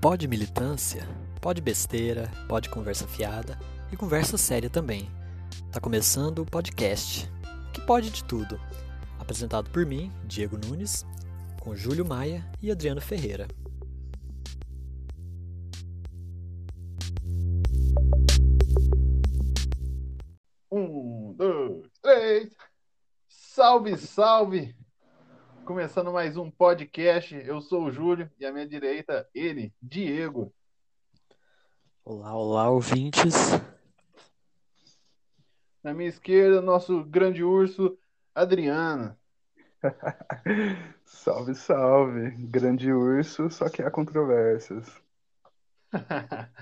Pode militância, pode besteira, pode conversa fiada e conversa séria também. Tá começando o podcast, que pode de tudo. Apresentado por mim, Diego Nunes, com Júlio Maia e Adriano Ferreira. Um, dois, três. Salve, salve! Começando mais um podcast. Eu sou o Júlio e à minha direita, ele, Diego. Olá, olá, ouvintes. Na minha esquerda, nosso grande urso, Adriano. salve, salve! Grande urso, só que há controvérsias.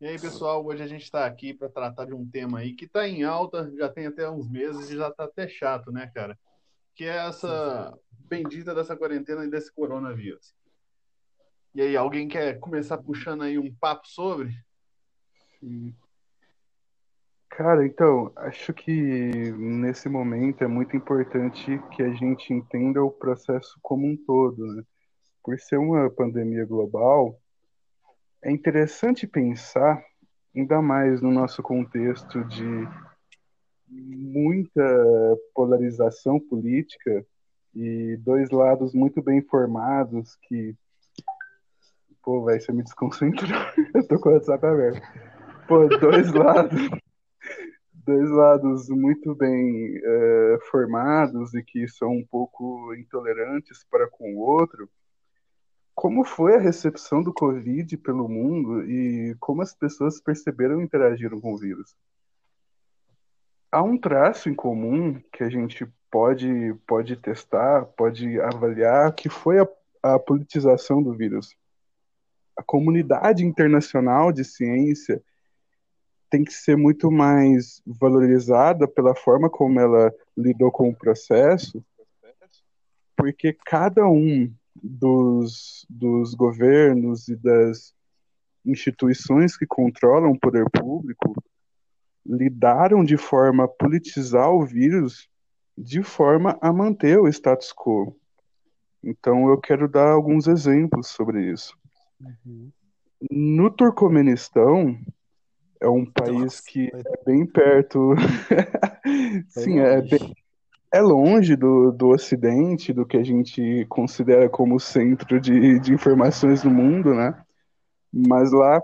E aí, pessoal, hoje a gente está aqui para tratar de um tema aí que está em alta, já tem até uns meses e já está até chato, né, cara? Que é essa bendita dessa quarentena e desse coronavírus. E aí, alguém quer começar puxando aí um papo sobre? Cara, então, acho que nesse momento é muito importante que a gente entenda o processo como um todo, né? Por ser uma pandemia global, é interessante pensar, ainda mais no nosso contexto de muita polarização política e dois lados muito bem formados que. Pô, vai você me desconcentrou. Eu tô com o WhatsApp aberto. Pô, dois lados. Dois lados muito bem uh, formados e que são um pouco intolerantes para com o outro como foi a recepção do Covid pelo mundo e como as pessoas perceberam e interagiram com o vírus? Há um traço em comum que a gente pode, pode testar, pode avaliar, que foi a, a politização do vírus. A comunidade internacional de ciência tem que ser muito mais valorizada pela forma como ela lidou com o processo, porque cada um dos, dos governos e das instituições que controlam o poder público lidaram de forma a politizar o vírus de forma a manter o status quo. Então eu quero dar alguns exemplos sobre isso. Uhum. No Turcomenistão, é um país Nossa, que é bem perto. Sim, é bem, é longe do, do Ocidente, do que a gente considera como centro de, de informações no mundo, né? Mas lá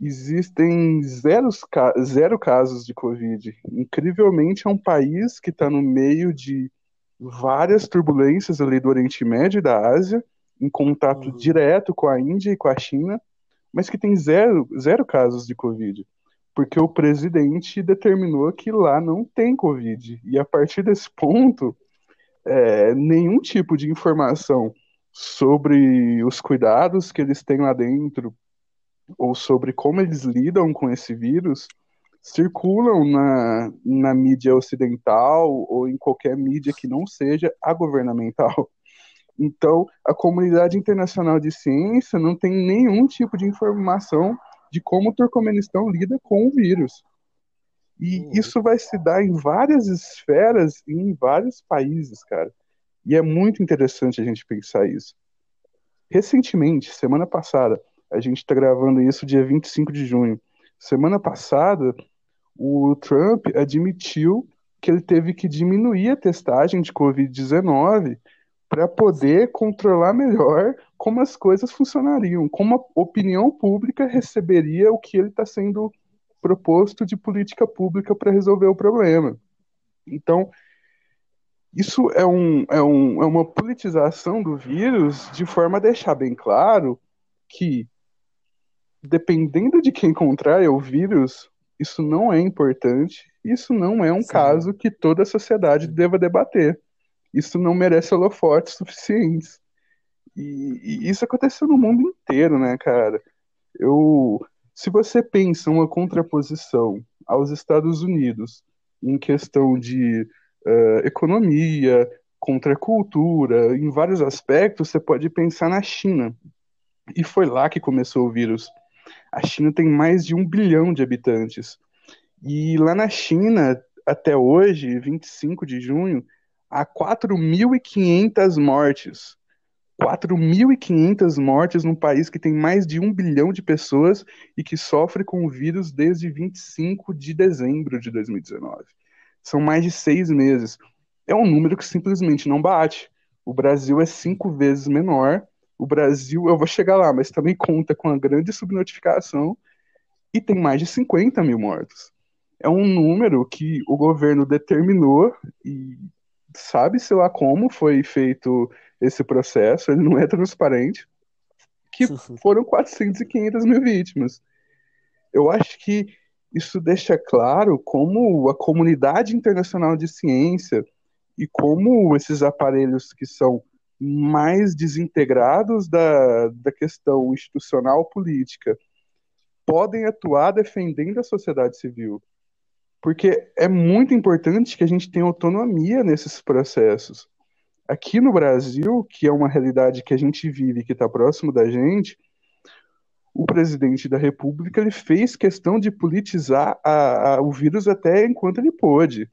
existem zero, zero casos de Covid. Incrivelmente, é um país que está no meio de várias turbulências ali do Oriente Médio e da Ásia, em contato uhum. direto com a Índia e com a China, mas que tem zero, zero casos de Covid porque o presidente determinou que lá não tem Covid. E a partir desse ponto, é, nenhum tipo de informação sobre os cuidados que eles têm lá dentro ou sobre como eles lidam com esse vírus circulam na, na mídia ocidental ou em qualquer mídia que não seja a governamental. Então, a comunidade internacional de ciência não tem nenhum tipo de informação de como o Turcomenistão lida com o vírus. E uhum. isso vai se dar em várias esferas e em vários países, cara. E é muito interessante a gente pensar isso. Recentemente, semana passada, a gente está gravando isso dia 25 de junho. Semana passada, o Trump admitiu que ele teve que diminuir a testagem de Covid-19 para poder controlar melhor como as coisas funcionariam, como a opinião pública receberia o que ele está sendo proposto de política pública para resolver o problema. Então, isso é, um, é, um, é uma politização do vírus de forma a deixar bem claro que, dependendo de quem contrai o vírus, isso não é importante, isso não é um Sim. caso que toda a sociedade deva debater isso não merece holofotes suficientes. E, e, isso aconteceu no mundo inteiro, né, cara? Eu, se você pensa uma contraposição aos Estados Unidos em questão de uh, economia, contra cultura, em vários aspectos, você pode pensar na China. E foi lá que começou o vírus. A China tem mais de um bilhão de habitantes. E lá na China, até hoje, 25 de junho, há 4.500 mortes 4.500 mortes num país que tem mais de um bilhão de pessoas e que sofre com o vírus desde 25 de dezembro de 2019. São mais de seis meses. É um número que simplesmente não bate. O Brasil é cinco vezes menor. O Brasil, eu vou chegar lá, mas também conta com a grande subnotificação e tem mais de 50 mil mortos. É um número que o governo determinou e sabe-se lá como foi feito esse processo, ele não é transparente, que foram 400 e 500 mil vítimas. Eu acho que isso deixa claro como a comunidade internacional de ciência e como esses aparelhos que são mais desintegrados da, da questão institucional política podem atuar defendendo a sociedade civil. Porque é muito importante que a gente tenha autonomia nesses processos. Aqui no Brasil, que é uma realidade que a gente vive, que está próximo da gente, o presidente da República ele fez questão de politizar a, a, o vírus até enquanto ele pôde.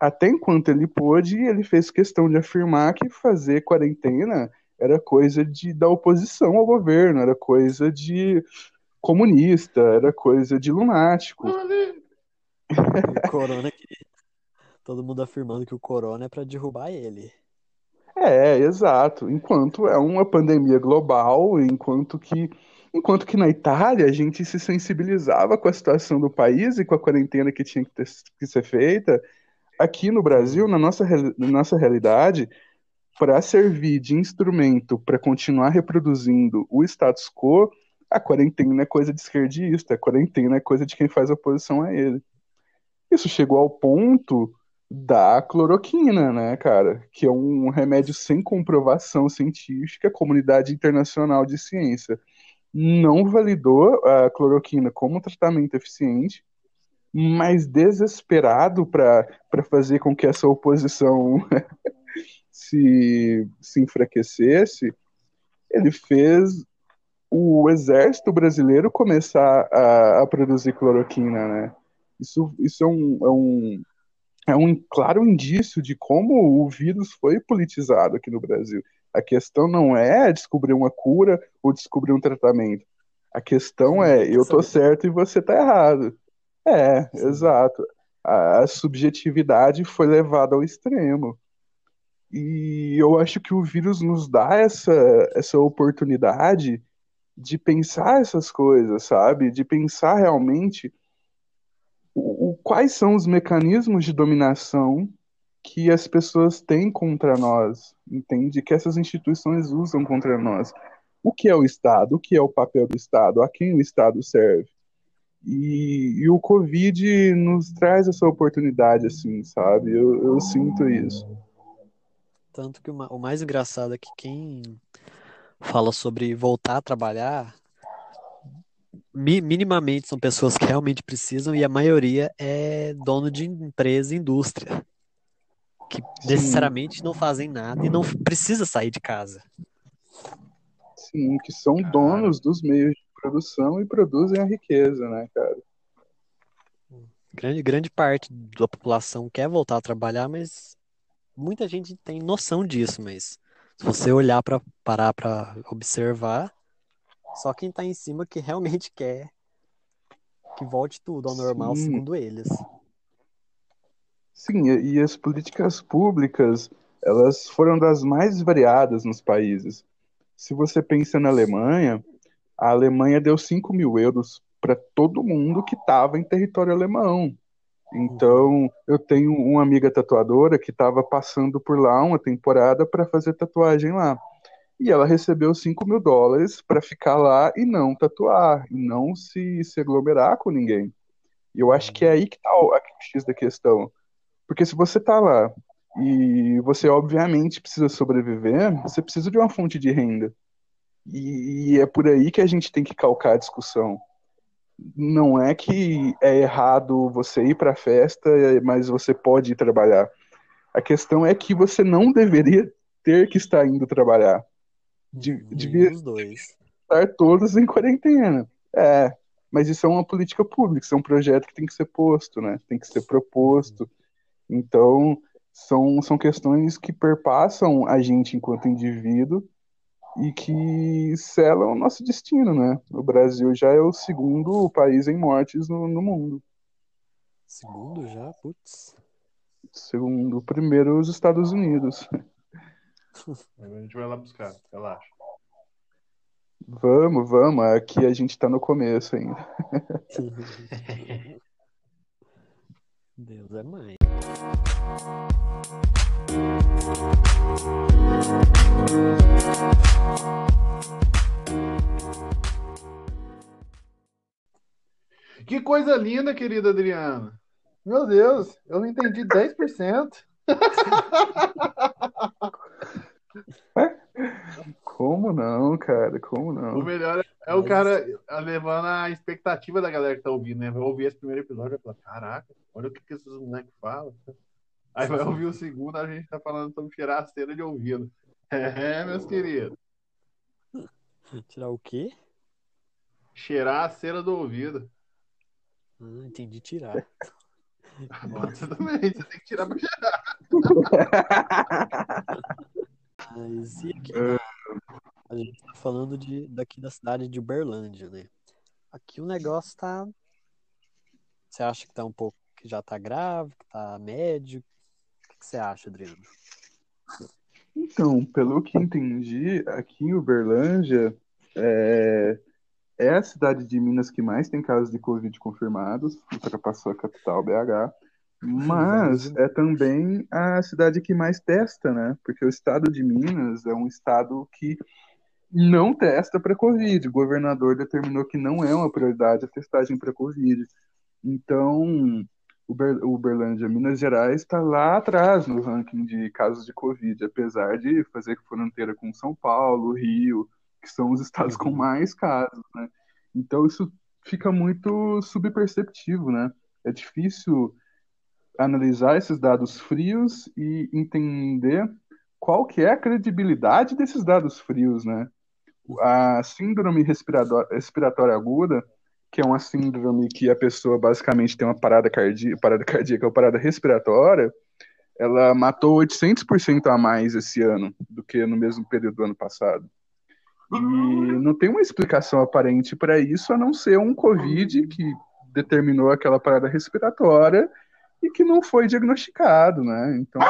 Até enquanto ele pôde, ele fez questão de afirmar que fazer quarentena era coisa de, da oposição ao governo, era coisa de comunista, era coisa de lunático. O corona que... Todo mundo afirmando que o corona é para derrubar ele. É, exato. Enquanto é uma pandemia global, enquanto que enquanto que na Itália a gente se sensibilizava com a situação do país e com a quarentena que tinha que, ter, que ser feita, aqui no Brasil, na nossa, na nossa realidade, para servir de instrumento para continuar reproduzindo o status quo, a quarentena é coisa de esquerdista, a quarentena é coisa de quem faz oposição a ele. Isso chegou ao ponto da cloroquina, né, cara? Que é um remédio sem comprovação científica, a comunidade internacional de ciência não validou a cloroquina como tratamento eficiente, mas desesperado para fazer com que essa oposição se, se enfraquecesse, ele fez o exército brasileiro começar a, a produzir cloroquina, né? Isso, isso é um, é um é um claro indício de como o vírus foi politizado aqui no Brasil. A questão não é descobrir uma cura ou descobrir um tratamento. A questão é eu tô certo e você tá errado. É, Sim. exato. A, a subjetividade foi levada ao extremo. E eu acho que o vírus nos dá essa, essa oportunidade de pensar essas coisas, sabe? De pensar realmente o, quais são os mecanismos de dominação que as pessoas têm contra nós, entende? Que essas instituições usam contra nós. O que é o Estado? O que é o papel do Estado? A quem o Estado serve? E, e o Covid nos traz essa oportunidade, assim, sabe? Eu, eu sinto isso. Tanto que o, mais engraçado é que quem fala sobre voltar a trabalhar minimamente são pessoas que realmente precisam e a maioria é dono de empresa e indústria que Sim. necessariamente não fazem nada e não precisa sair de casa. Sim, que são cara. donos dos meios de produção e produzem a riqueza, né, cara? Grande, grande parte da população quer voltar a trabalhar, mas muita gente tem noção disso, mas se você olhar para parar para observar, só quem tá em cima que realmente quer que volte tudo ao normal, Sim. segundo eles. Sim, e as políticas públicas, elas foram das mais variadas nos países. Se você pensa na Alemanha, a Alemanha deu 5 mil euros para todo mundo que estava em território alemão. Então, eu tenho uma amiga tatuadora que estava passando por lá uma temporada para fazer tatuagem lá e ela recebeu 5 mil dólares para ficar lá e não tatuar, e não se, se aglomerar com ninguém. E eu acho que é aí que tá o X da questão. Porque se você tá lá e você obviamente precisa sobreviver, você precisa de uma fonte de renda. E, e é por aí que a gente tem que calcar a discussão. Não é que é errado você ir para a festa, mas você pode ir trabalhar. A questão é que você não deveria ter que estar indo trabalhar de, devia estar todos em quarentena. É, mas isso é uma política pública, isso é um projeto que tem que ser posto, né? Tem que ser proposto. Então, são, são questões que perpassam a gente enquanto indivíduo e que selam o nosso destino, né? O Brasil já é o segundo país em mortes no, no mundo. Segundo já? Putz. Segundo, primeiro os Estados Unidos. A gente vai lá buscar, relaxa. Vamos, vamos. Aqui a gente tá no começo ainda. Deus é mãe. Que coisa linda, querida Adriana. Meu Deus, eu não entendi 10%. Como não, cara? Como O não? melhor é o cara levando a expectativa da galera que tá ouvindo, né? Vai ouvir esse primeiro episódio e vai falar: caraca, olha o que, que esses moleques falam. Aí vai ouvir o segundo, a gente tá falando sobre tirar a cera de ouvido. É, meus queridos. Tirar o quê? Cheirar a cera do ouvido. Ah, entendi tirar. Você também, você tem que tirar pra cheirar. Mas e aqui? A gente tá falando de, daqui da cidade de Uberlândia, né? Aqui o negócio tá. Você acha que tá um pouco. que já tá grave, que tá médio? O que que você acha, Adriano? Então, pelo que entendi, aqui em Uberlândia é, é a cidade de Minas que mais tem casos de Covid confirmados, ultrapassou a capital BH, mas é também a cidade que mais testa, né? Porque o estado de Minas é um estado que não testa para Covid. O governador determinou que não é uma prioridade a testagem para Covid. Então, Uber, Uberlândia, Minas Gerais, está lá atrás no ranking de casos de Covid, apesar de fazer fronteira com São Paulo, Rio, que são os estados com mais casos, né? Então isso fica muito subperceptivo, né? É difícil analisar esses dados frios e entender qual que é a credibilidade desses dados frios, né? A síndrome respiratória, aguda, que é uma síndrome que a pessoa basicamente tem uma parada cardíaca, parada cardíaca ou parada respiratória, ela matou 800% a mais esse ano do que no mesmo período do ano passado. E não tem uma explicação aparente para isso, a não ser um Covid que determinou aquela parada respiratória e que não foi diagnosticado, né? Então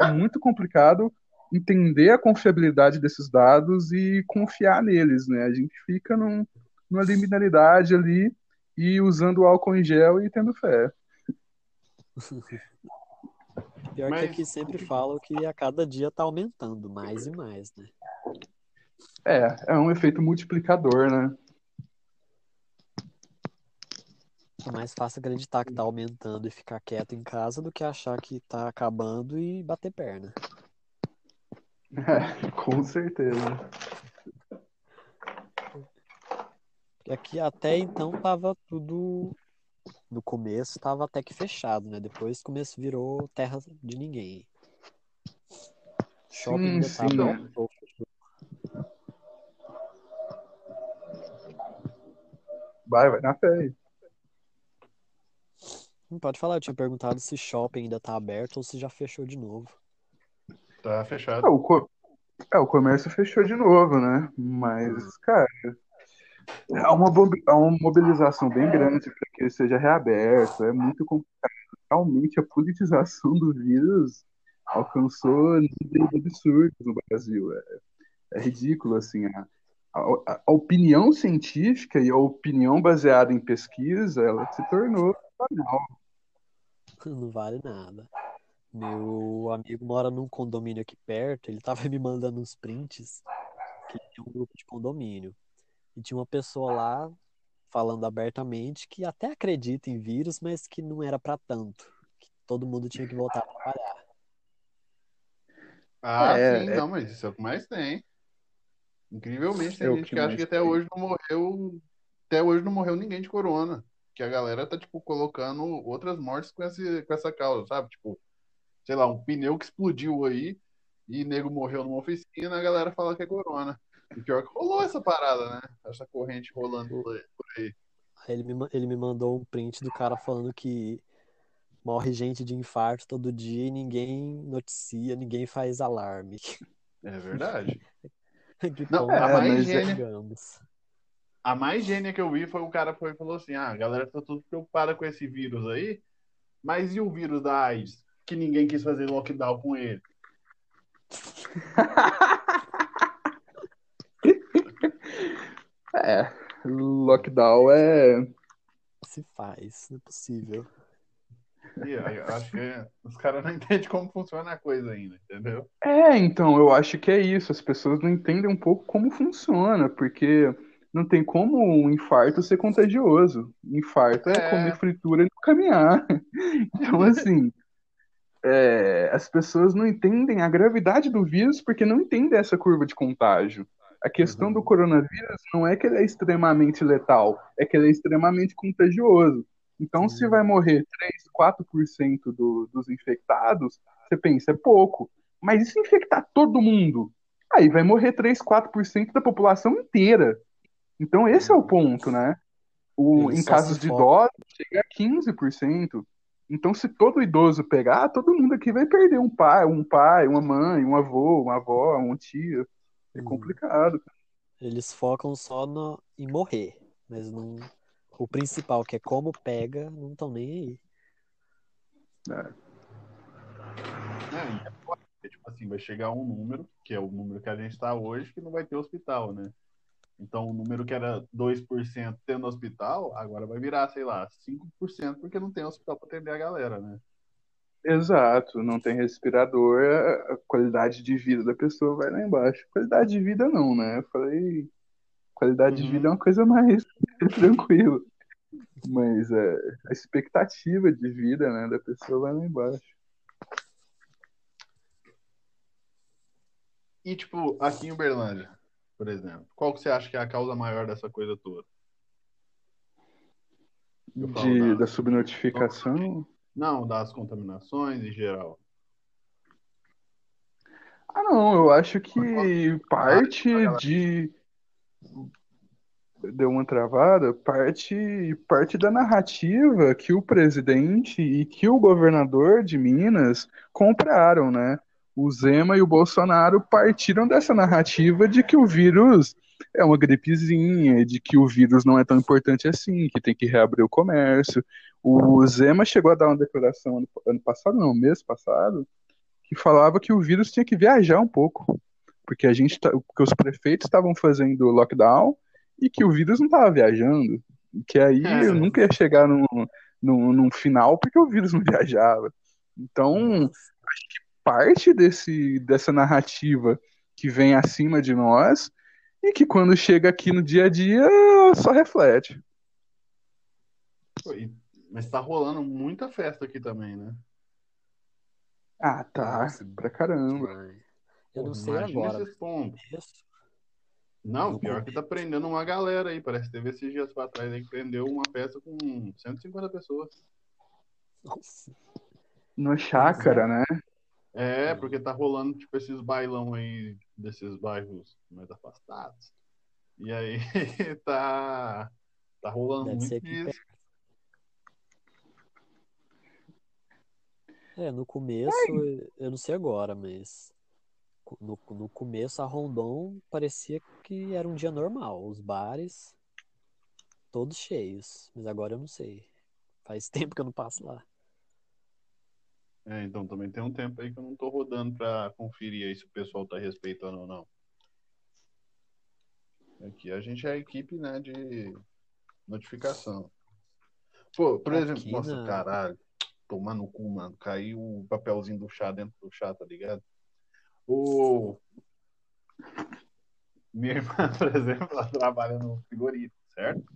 é muito complicado entender a confiabilidade desses dados e confiar neles, né? A gente fica num, numa liminalidade ali e usando álcool em gel e tendo fé. Pior Mas- que aqui sempre falam que a cada dia tá aumentando mais e mais, né? É, é um efeito multiplicador, né? É mais fácil acreditar que tá aumentando e ficar quieto em casa do que achar que tá acabando e bater perna. É, com certeza. Aqui até então tava tudo. No começo tava até que fechado, né? Depois o começo virou terra de ninguém. Shopping Sim, ainda sim. ou fechou? Vai, vai na fé aí. Não pode falar, eu tinha perguntado se shopping ainda tá aberto ou se já fechou de novo. Tá fechado. É, o, co- é, o comércio fechou de novo, né? Mas, cara, é uma, bo- é uma mobilização bem grande para que ele seja reaberto. É muito complicado. Realmente, a politização do vírus alcançou níveis absurdos no Brasil. É, é ridículo, assim. A, a- a opinião científica e a opinião baseada em pesquisa, ela se tornou banal. Não vale nada. Meu amigo mora num condomínio aqui perto, ele tava me mandando uns prints que tinha um grupo de condomínio. E tinha uma pessoa lá falando abertamente que até acredita em vírus, mas que não era pra tanto. Que todo mundo tinha que voltar a trabalhar. Ah, É, sim, é. não, mas isso é o que mais tem. Incrivelmente, tem É gente que que acha que até tem. hoje não morreu. Até hoje não morreu ninguém de corona. Que a galera tá, tipo, colocando outras mortes com esse, com essa causa, sabe? Tipo, sei lá, um pneu que explodiu aí e nego morreu numa oficina, a galera fala que é corona. E pior que rolou essa parada, né? Essa corrente rolando por aí. ele me, ele me mandou um print do cara falando que morre gente de infarto todo dia e ninguém noticia, ninguém faz alarme. É verdade. Não, ponto a mais gênia-. A mais gênia que eu vi foi o cara foi falou assim: ah, a galera tá tudo preocupada com esse vírus aí, mas e o vírus da AIDS? Que ninguém quis fazer lockdown com ele. É, lockdown é. Se faz, não é possível. E eu acho que os caras não entendem como funciona a coisa ainda, entendeu? É, então, eu acho que é isso. As pessoas não entendem um pouco como funciona, porque não tem como um infarto ser contagioso. Infarto é, É. comer fritura e não caminhar. Então, assim, é, as pessoas não entendem a gravidade do vírus porque não entendem essa curva de contágio. A questão Uhum. do coronavírus não é que ele é extremamente letal, é que ele é extremamente contagioso. Então, se Sim. vai morrer 3, 4% do, dos infectados, você pensa, é pouco. Mas e se infectar todo mundo? Aí vai morrer 3, 4% da população inteira. Então, esse é o ponto, né? O, em casos se de idosos, chega a 15%. Então, se todo idoso pegar, todo mundo aqui vai perder um pai, um pai, uma mãe, um avô, uma avó, um tio. É Uhum. complicado. Eles focam só no, em morrer, mas não. O principal, que é como pega, não estão nem aí. É, é porque, tipo assim, vai chegar um número, que é o número que a gente está hoje, que não vai ter hospital, né? Então, o número que era 2% tendo hospital, agora vai virar, sei lá, 5%, porque não tem hospital para atender a galera, né? Exato, não tem respirador, a qualidade de vida da pessoa vai lá embaixo. Qualidade de vida não, né? Eu falei, qualidade de Uhum. vida é uma coisa mais tranquila. Mas é, a expectativa de vida, né, da pessoa vai lá embaixo. E, tipo, aqui em Uberlândia, por exemplo, qual que você acha que é a causa maior dessa coisa toda? De, da- da subnotificação. Não, das contaminações em geral. Ah, não, eu acho que parte de. Deu uma travada, parte, parte da narrativa que o presidente e que o governador de Minas compraram, né? O Zema e o Bolsonaro partiram dessa narrativa de que o vírus é uma gripezinha, de que o vírus não é tão importante assim, que tem que reabrir o comércio. O Zema chegou a dar uma declaração ano, ano passado, não, mês passado, que falava que o vírus tinha que viajar um pouco, porque a gente tá, porque os prefeitos estavam fazendo lockdown e que o vírus não estava viajando, que aí É. eu nunca ia chegar num, num, num final porque o vírus não viajava. Então, parte desse, dessa narrativa que vem acima de nós e que quando chega aqui no dia a dia só reflete. Mas tá rolando muita festa aqui também, né? Ah, tá, Nossa, pra caramba. Eu não sei imagina agora. esses. Isso. Não, pior que tá prendendo uma galera aí. Parece que teve esses dias pra trás aí que prendeu uma festa com 150 pessoas. Nossa. No chácara, né? É, porque tá rolando, tipo, esses bailão aí desses bairros mais afastados. E aí tá, tá rolando Deve ser muito disso. É, no começo, eu não sei agora, mas no, no começo a Rondon parecia que era um dia normal. Os bares todos cheios, mas agora eu não sei. Faz tempo que eu não passo lá. É, então também tem um tempo aí que eu não tô rodando pra conferir aí se o pessoal tá respeitando ou não. Aqui a gente é a equipe, né, de notificação. Pô, por Aqui exemplo, nossa, caralho, tomar no cu, mano. Caiu o papelzinho do chá dentro do chá, tá ligado? O... Minha irmã, por exemplo, ela trabalha no frigorífico, certo?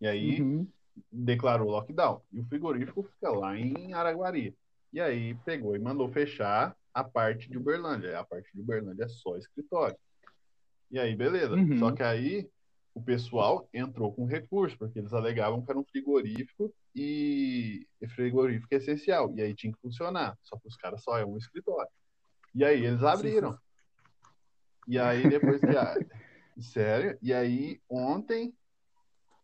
E aí, Uhum. Declarou lockdown. E o frigorífico fica lá em Araguari. E aí pegou e mandou fechar a parte de Uberlândia. A parte de Uberlândia é só escritório. E aí, beleza. Uhum. Só que aí o pessoal entrou com recurso, porque eles alegavam que era um frigorífico e, e frigorífico é essencial. E aí tinha que funcionar. Só que os caras só é um escritório. E aí eles abriram. E aí depois que. a- Sério? E aí ontem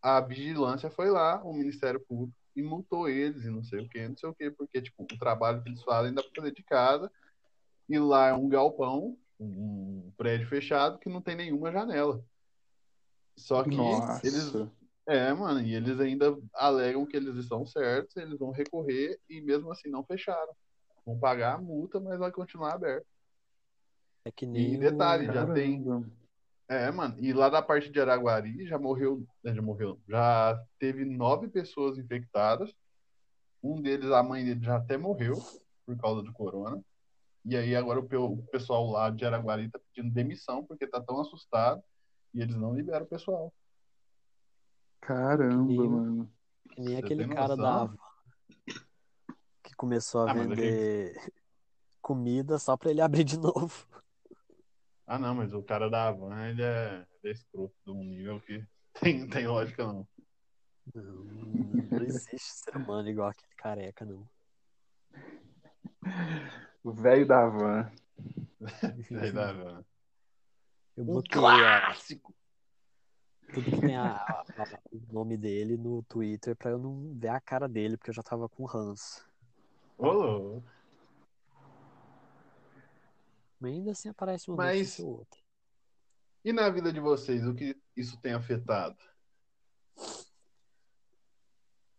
a vigilância foi lá, o Ministério Público, e multou eles e não sei o que, não sei o que, porque tipo, o trabalho que eles fazem dá pra fazer de casa, e lá é um galpão, um prédio fechado que não tem nenhuma janela. Só que Nossa. eles. É, mano, e eles ainda alegam que eles estão certos, eles vão recorrer e mesmo assim não fecharam. Vão pagar a multa, mas vai continuar aberto. É que nem E detalhe, o- já tem. É, mano, e lá da parte de Araguari já morreu, né, já morreu, já teve nove pessoas infectadas. Um deles, a mãe dele já até morreu por causa do corona. E aí agora o pe- o pessoal lá de Araguari tá pedindo demissão porque tá tão assustado e eles não liberam o pessoal. Caramba, Que nem- mano. que nem Você aquele cara da noção? Havan que começou a Ah, vender comida só pra ele abrir de novo. Ah, não, mas o cara da Havan, ele é, ele é escroto de um nível que tem, tem lógica não. Não, não existe ser humano igual aquele careca, não. O velho da van. Aí da Havan. Eu Um botei a- clássico! tudo que tem a- a- a- o nome dele no Twitter pra eu não ver a cara dele, porque eu já tava com ranço. Ô, louco. Mas ainda assim aparece uma Mas- notícia ou outra. E na vida de vocês, o que isso tem afetado?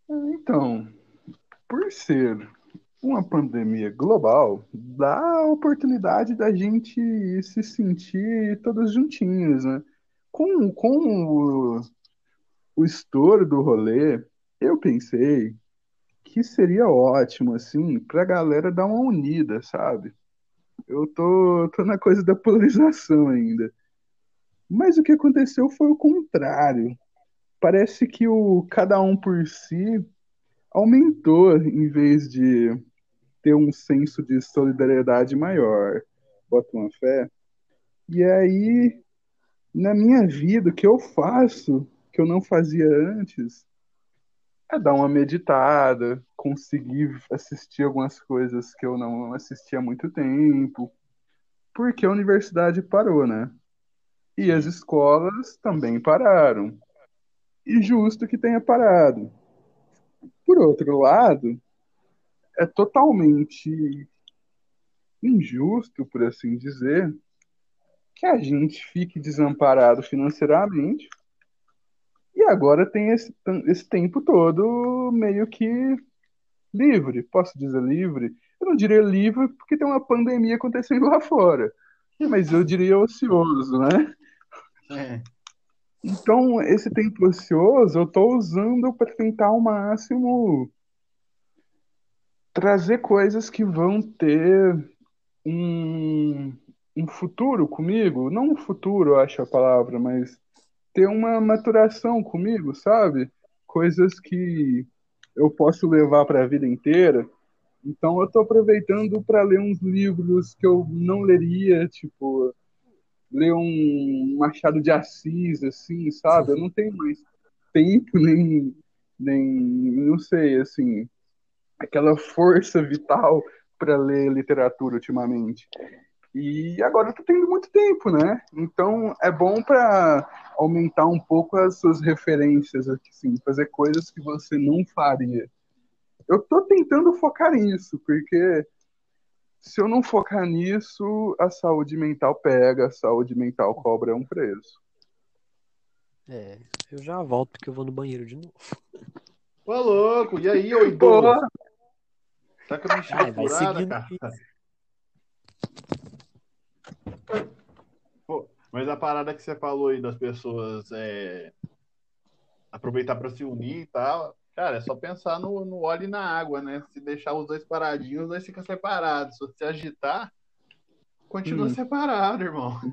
Então, por ser uma pandemia global, dá a oportunidade da gente se sentir todos juntinhos, né? Com, com o, o estouro do rolê, eu pensei que seria ótimo, assim, pra galera dar uma unida, sabe? Eu tô, tô na coisa da polarização ainda. Mas o que aconteceu foi o contrário. Parece que o cada um por si aumentou em vez de ter um senso de solidariedade maior. Bota uma fé. E aí, na minha vida, o que eu faço, que eu não fazia antes, é dar uma meditada, conseguir assistir algumas coisas que eu não assistia há muito tempo, porque a universidade parou, né? E as escolas também pararam. E justo que tenha parado. Por outro lado, é totalmente injusto, por assim dizer, que a gente fique desamparado financeiramente e agora tem esse, esse tempo todo meio que livre. Posso dizer livre? Eu não diria livre porque tem uma pandemia acontecendo lá fora, mas eu diria ocioso, né? É. Então, esse tempo ocioso eu estou usando para tentar ao máximo trazer coisas que vão ter um, um futuro comigo. Não um futuro, eu acho a palavra, mas ter uma maturação comigo, sabe? Coisas que eu posso levar para a vida inteira. Então, eu estou aproveitando para ler uns livros que eu não leria, tipo ler um Machado de Assis, assim, sabe? Eu não tenho mais tempo, nem, nem não sei, assim, aquela força vital para ler literatura ultimamente. E agora eu tô tendo muito tempo, né? Então é bom para aumentar um pouco as suas referências, assim, fazer coisas que você não faria. Eu tô tentando focar nisso, porque se eu não focar nisso, a saúde mental pega, a saúde mental cobra um preço. É, eu já volto porque eu vou no banheiro de novo. Ô, louco, e aí, ô idoso? Porra, Tá com a bexiga furada, seguindo cara? isso. Pô, mas a parada que você falou aí das pessoas é, aproveitar para se unir e tal, cara, é só pensar no, no óleo e na água, né? Se deixar os dois paradinhos, os dois ficam separados. Se você agitar, continua Hum. separado, irmão.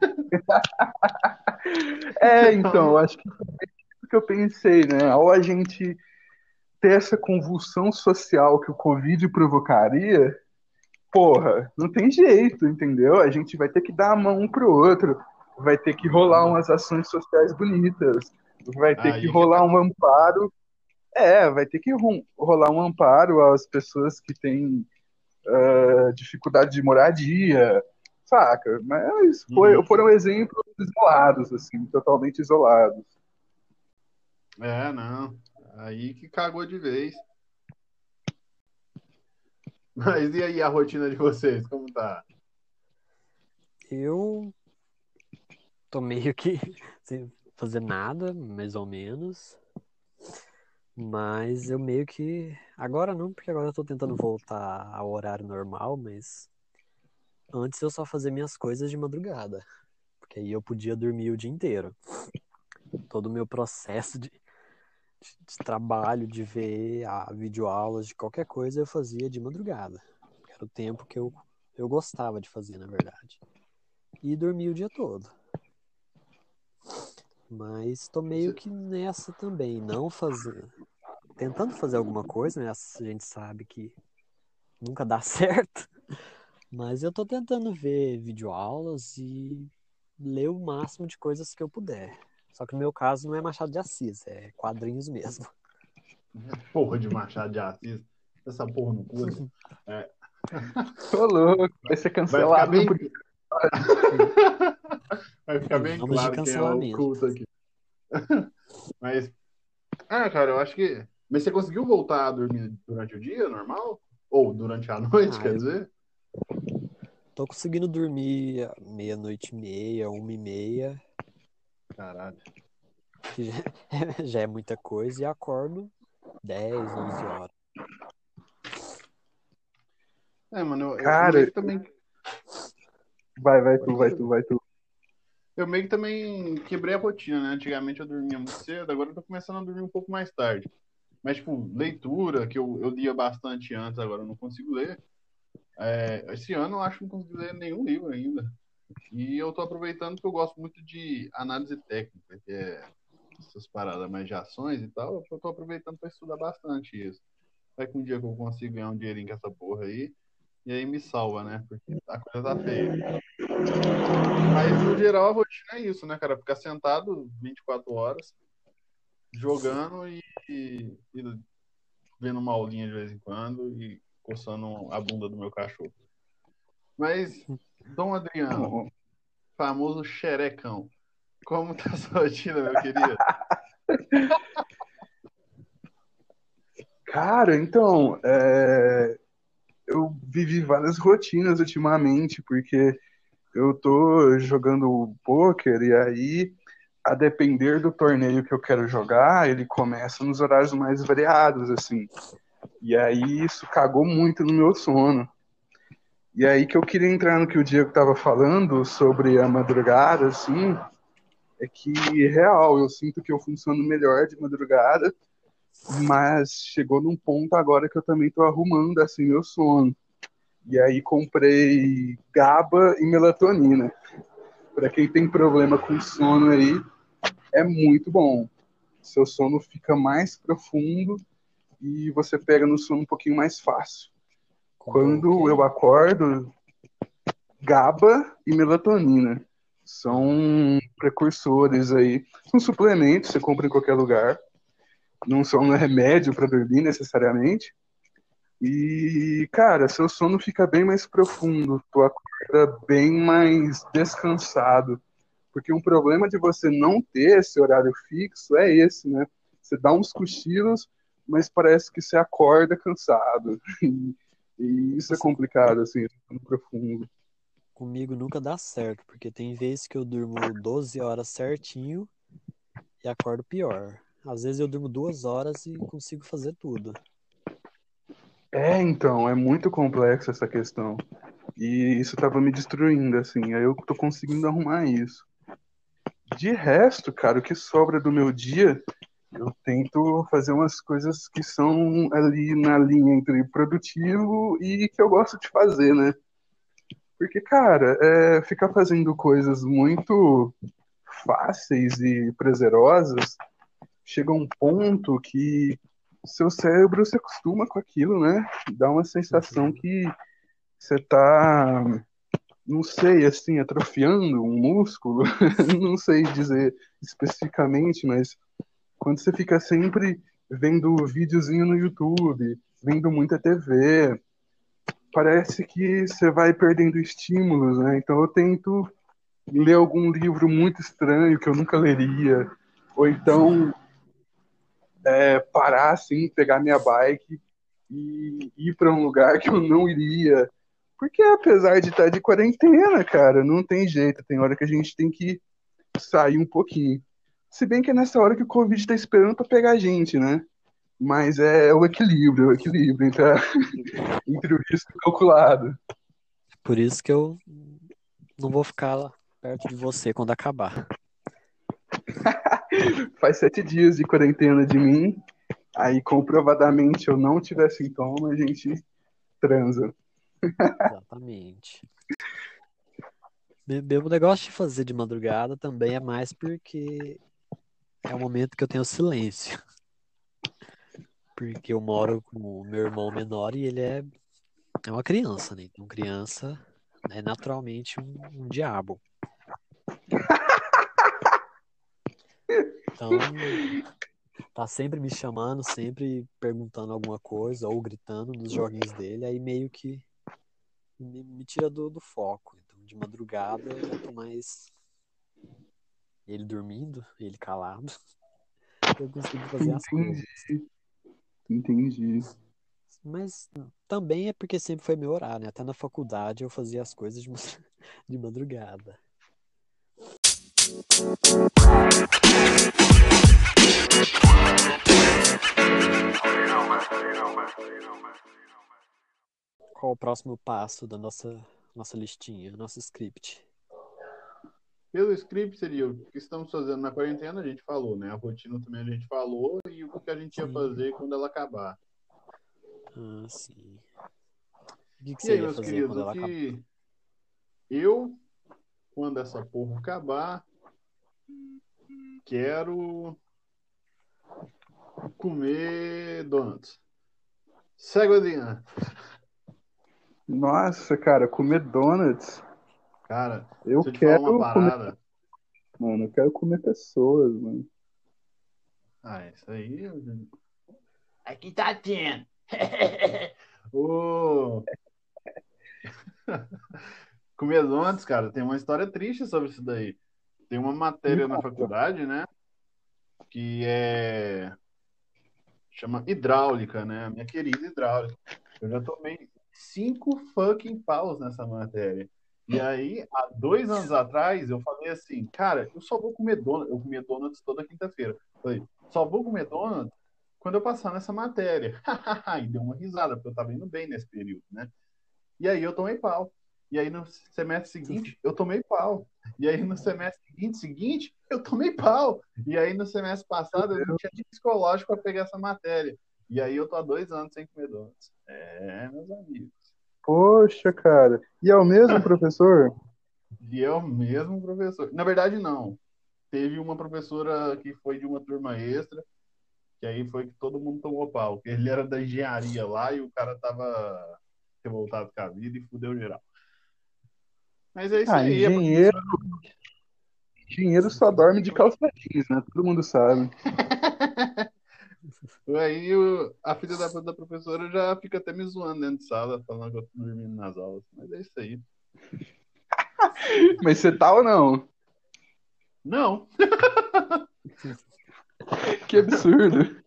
É, então, eu acho que foi isso que eu pensei, né? Ou a gente ter essa convulsão social que o Covid provocaria, porra, não tem jeito, entendeu? A gente vai ter que dar a mão um pro outro, vai ter que rolar umas ações sociais bonitas, vai ter Aí que que rolar tá. um amparo. É, vai ter que ro- rolar um amparo às pessoas que têm ah, dificuldade de moradia, saca? Mas foi, Uhum. foram exemplos isolados, assim, totalmente isolados. É, não. Aí que cagou de vez. Mas e aí a rotina de vocês? Como tá? eu tô meio que sem fazer nada, mais ou menos. Mas eu meio que. Agora não, porque agora eu tô tentando voltar ao horário normal, mas antes eu só fazia minhas coisas de madrugada. Porque aí eu podia dormir o dia inteiro. Todo o meu processo de, de, de trabalho, de ver a videoaulas, de qualquer coisa, eu fazia de madrugada. Era o tempo que eu, eu gostava de fazer, na verdade. E dormia o dia todo. Mas tô meio que nessa também, não fazer. Tentando fazer alguma coisa, né? A gente sabe que nunca dá certo. Mas eu tô tentando ver videoaulas e ler o máximo de coisas que eu puder. Só que no meu caso não é Machado de Assis, é quadrinhos mesmo. Porra de Machado de Assis. Essa porra no curso. É. Tô louco, vai ser cancelado. Vai ficar bem, vai ficar bem Vamos claro quem é o culto aqui. Mas, ah, cara, eu acho que. Mas você conseguiu voltar a dormir durante o dia, normal? Ou durante a noite, Ah, quer eu- dizer? Tô conseguindo dormir meia-noite e meia, uma e meia, Caralho. que já, já é muita coisa, e acordo 10, 11 horas. É, mano, eu, eu Cara, que também. Vai, vai tu, vai tu, vai tu. Eu meio que também quebrei a rotina, né? Antigamente eu dormia muito cedo, agora eu tô começando a dormir um pouco mais tarde. Mas, tipo, leitura, que eu, eu lia bastante antes, agora eu não consigo ler. É, esse ano eu acho que não consegui ler nenhum livro ainda. E eu tô aproveitando que eu gosto muito de análise técnica, que é essas paradas mais de ações e tal. Eu tô aproveitando para estudar bastante isso. Vai que um dia que eu consigo ganhar um dinheirinho com essa porra aí, e aí me salva, né? Porque a coisa tá feia. Mas, no geral, a rotina é isso, né, cara? Ficar sentado 24 horas, jogando e, e- e vendo uma aulinha de vez em quando e coçando a bunda do meu cachorro. Mas, Dom Adriano, famoso xerecão, como tá a sua rotina, meu querido? Cara, então, é, eu vivi várias rotinas ultimamente, porque eu tô jogando poker e aí, a depender do torneio que eu quero jogar, ele começa nos horários mais variados, assim. E aí isso cagou muito no meu sono. E aí que eu queria entrar no que o Diego tava falando sobre a madrugada, assim, é que real, eu sinto que eu funciono melhor de madrugada mas chegou num ponto agora que eu também tô arrumando assim meu sono. E aí comprei GABA e melatonina. Para quem tem problema com sono aí, é muito bom. Seu sono fica mais profundo e você pega no sono um pouquinho mais fácil. Quando eu acordo, GABA e melatonina são precursores aí. São suplementos, você compra em qualquer lugar não são um remédio para dormir necessariamente. E, cara, seu sono fica bem mais profundo, tu acorda bem mais descansado. Porque um problema de você não ter esse horário fixo é esse, né? Você dá uns cochilos, mas parece que você acorda cansado. E, isso é complicado, assim, sono profundo. Comigo nunca dá certo, porque tem vezes que eu durmo 12 horas certinho e acordo pior. Às vezes eu durmo duas horas e consigo fazer tudo. É, então, é muito complexo essa questão. E isso tava me destruindo, assim. Aí eu tô conseguindo arrumar isso. De resto, cara, o que sobra do meu dia, eu tento fazer umas coisas que são ali na linha entre produtivo e que eu gosto de fazer, né? Porque, cara, é, ficar fazendo coisas muito fáceis e prazerosas chega um ponto que seu cérebro se acostuma com aquilo, né? Dá uma sensação que você tá, não sei, assim, atrofiando um músculo, não sei dizer especificamente, mas quando você fica sempre vendo videozinho no YouTube, vendo muita TV, parece que você vai perdendo estímulos, né? Então eu tento ler algum livro muito estranho que eu nunca leria, ou então é, parar assim, pegar minha bike e ir para um lugar que eu não iria, Porque apesar de estar de quarentena, cara, não tem jeito. Tem hora que a gente tem que sair um pouquinho. Se bem que é nessa hora que o Covid tá esperando pra pegar a gente, né? Mas é o equilíbrio, o equilíbrio entre, a- entre o risco calculado. Por isso que eu não vou ficar lá perto de você quando acabar. Faz sete dias de quarentena de mim, aí comprovadamente eu não tiver sintoma, a gente transa. Exatamente. Me- Meu negócio de fazer de madrugada também é mais porque é o momento que eu tenho silêncio. Porque eu moro com o meu irmão menor e ele é, é uma criança, né? Então, criança é naturalmente um, um diabo. Então, tá sempre me chamando, sempre perguntando alguma coisa ou gritando nos joguinhos dele, aí meio que me, me tira do, do foco. Então, de madrugada eu tô mais. Ele dormindo, ele calado. Eu consigo fazer as coisas. Entendi. Entendi. Mas também é porque sempre foi meu horário, né? Até na faculdade eu fazia as coisas de madrugada. Qual o próximo passo da nossa, nossa listinha, nosso script? Pelo script seria o que estamos fazendo na quarentena, a gente falou, né? A rotina também a gente falou e o que a gente ia fazer quando ela acabar. Ah, sim. O que, que E você aí, ia meus fazer queridos, quando ela o acabar? que eu, quando essa porra acabar, quero comer donuts. Segue adiante. Nossa, cara, comer donuts. Cara, Eu quero comer, mano, eu quero comer pessoas, mano. Ah, isso aí. Aqui tá tendo. Ô. Comer donuts, cara, tem uma história triste sobre isso daí. Tem uma matéria na faculdade, né? Que é. Chama hidráulica, né? Minha querida hidráulica. Eu já tomei cinco fucking paus nessa matéria. E aí, há dois anos atrás, eu falei assim, cara, eu só vou comer donuts. Eu comia donuts toda quinta-feira. Falei, só vou comer donuts quando eu passar nessa matéria. e deu uma risada, porque eu tava indo bem nesse período, né? E aí eu tomei pau. E aí no semestre seguinte, eu tomei pau. E aí no semestre seguinte, seguinte, eu tomei pau. E aí no semestre passado, eu não tinha nem psicológico para pegar essa matéria. E aí eu tô há dois anos sem comer donuts. É, meus amigos. Poxa, cara. E é o mesmo professor? E é o mesmo professor. Na verdade, não. Teve uma professora que foi de uma turma extra, que aí foi que todo mundo tomou pau. Ele era da engenharia lá e o cara tava revoltado com a vida e fudeu geral. Mas é isso Ah, aí. a engenheiro. Engenheiro só dorme de calça jeans, né? Todo mundo sabe. Aí o- a filha da, da professora já fica até me zoando dentro de sala, falando que eu tô dormindo nas aulas. Mas é isso aí. Mas você tá ou não? Não, Que absurdo.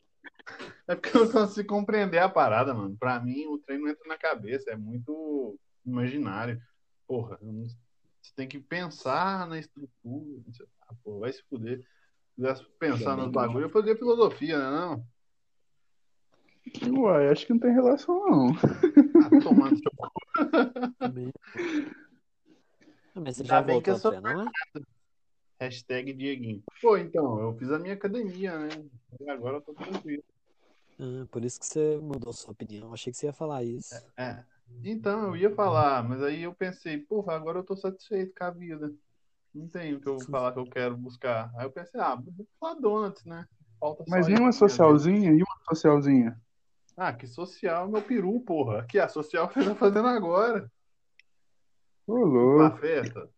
é porque eu não consigo compreender a parada, mano. Pra mim, o trem não entra na cabeça, é muito imaginário. Porra, você tem que pensar na estrutura. Ah, pô, vai se fuder. Se quisesse pensar nos bagulho, eu fazia filosofia, né? Não? Uai, acho que não tem relação, não. Ah, tomando seu Também. Ah, mas você já bem que eu a sou treinar? Hashtag Dieguinho. Pô, então, eu fiz a minha academia, né? E agora eu tô tranquilo. Ah, por isso que você mudou sua opinião. Achei que você ia falar isso. É. Então, eu ia falar, mas aí eu pensei, porra, agora eu tô satisfeito com a vida. Não tenho o que eu falar que eu quero buscar. Aí eu pensei, ah, vou falar donuts, né? Falta só Mas nem uma socialzinha e uma socialzinha. Ah, que social, meu peru, porra. Aqui, a social que você tá fazendo agora. Ô, Pra louco. festa.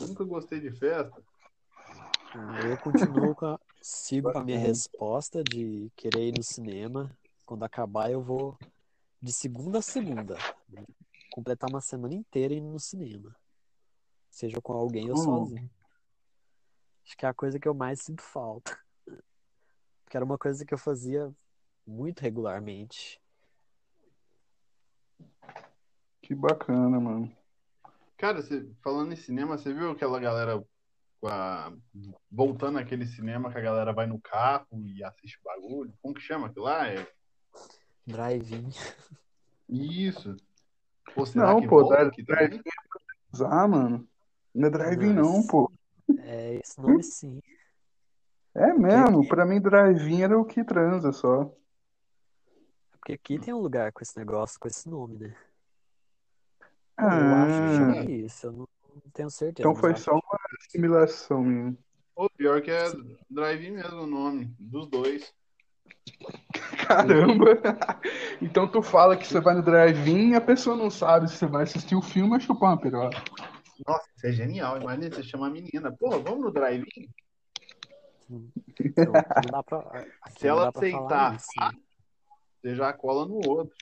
Nunca gostei de festa. Ah, Eu continuo com a... sigo com a minha resposta de querer ir no cinema. Quando acabar, eu vou de segunda a segunda. Completar uma semana inteira indo no cinema. Seja com alguém ou Hum. sozinho. Acho que é a coisa que eu mais sinto falta. Porque era uma coisa que eu fazia muito regularmente. Que bacana, mano. Cara, você- falando em cinema, você viu aquela galera a- voltando àquele cinema que a galera vai no carro e assiste bagulho? Como que chama aquilo lá? É Drive-in. isso. Pô, será Não, que pô, aqui dá- também? Ah, mano. Não é drive-in, Não, pô. É esse nome sim. É mesmo, pra mim drive-in era o que transa só. Porque aqui tem um lugar com esse negócio, com esse nome, né? Eu Ah, acho que chama isso, eu não, não tenho certeza. então foi eu acho só uma assimilação minha. Pô, pior que é drive-in mesmo o nome, dos dois. Caramba! Então tu fala que você vai no drive-in e a pessoa não sabe se você vai assistir o filme ou chupar uma piroca. Nossa, isso é genial. Imagina você chamar a menina. Pô, vamos no drive-in? que não, não dá pra, Se não ela aceitar, isso, né? Você já cola no outro.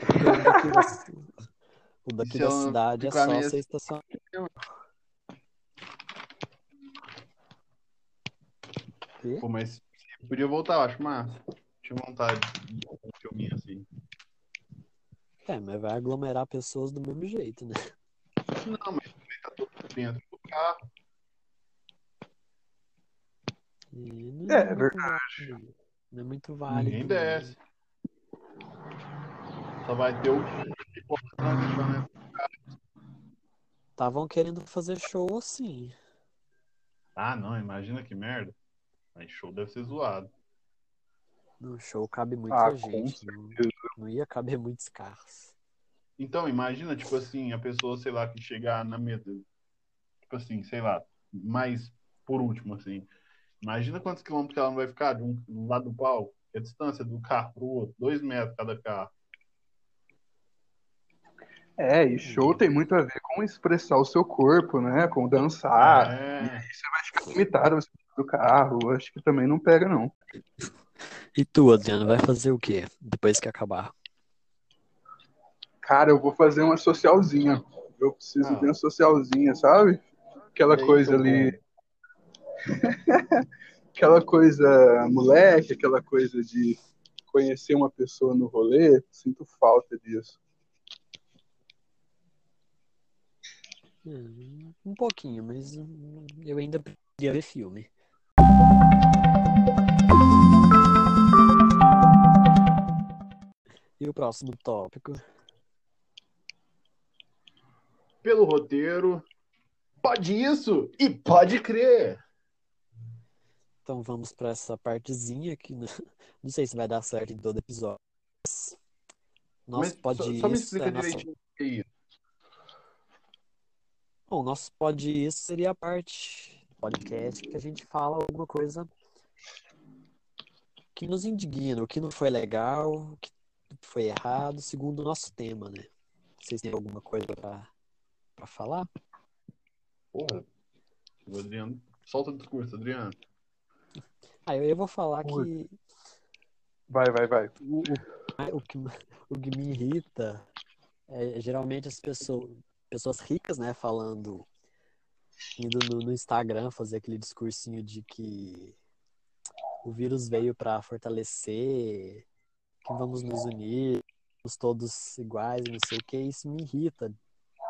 O daqui da, o daqui da cidade é só meio você estacionar. Quê? Pô, mas podia voltar, eu acho massa. Tinha vontade de um filminho assim. É, mas vai aglomerar pessoas do mesmo jeito, né? Não, mas também tá todo dentro do carro. Não É, muito verdade. válido. Não é muito válido. Ninguém não. desce. Só vai ter o pipoca né? Estavam querendo fazer show assim. Ah, não, imagina que merda. Aí show deve ser zoado. No show cabe muita Ah, gente. Não, não ia caber muitos carros. Então, imagina, tipo assim, a pessoa, sei lá, que chegar na meta. Tipo assim, sei lá, mais por último, assim. Imagina quantos quilômetros que ela não vai ficar de um do lado do palco. A distância do carro pro outro, dois metros cada carro. É, e show tem muito a ver com expressar o seu corpo, né? Com dançar. é. Limitado você do carro. Acho que também não pega, não. E tu, Adriano, vai fazer o quê depois que acabar? Cara, eu vou fazer uma socialzinha. Eu preciso Ah. de uma socialzinha, sabe? Aquela Eita, coisa ali. aquela coisa moleque, aquela coisa de conhecer uma pessoa no rolê. Sinto falta disso. Hum, Um pouquinho, mas eu ainda queria ver filme. E o próximo tópico? Pelo roteiro, pode isso e pode crer. Então vamos para essa partezinha que não, não sei se vai dar certo em todo episódio. Mas pode só, só me explica é direitinho o que é isso. Bom, nosso pode isso seria a parte do podcast que a gente fala alguma coisa que nos indigna, o que não foi legal, o que foi errado, segundo o nosso tema, né? Vocês têm alguma coisa para para falar? Porra. O Adriano, solta o discurso, Adriano. Ah, eu, eu vou falar Oi. que Vai, vai, vai. o, o, o que, o que me irrita é geralmente as pessoas, pessoas ricas, né, falando, indo no, no Instagram fazer aquele discursinho de que o vírus veio para fortalecer, que vamos nos unir, somos todos iguais, não sei o que, isso me irrita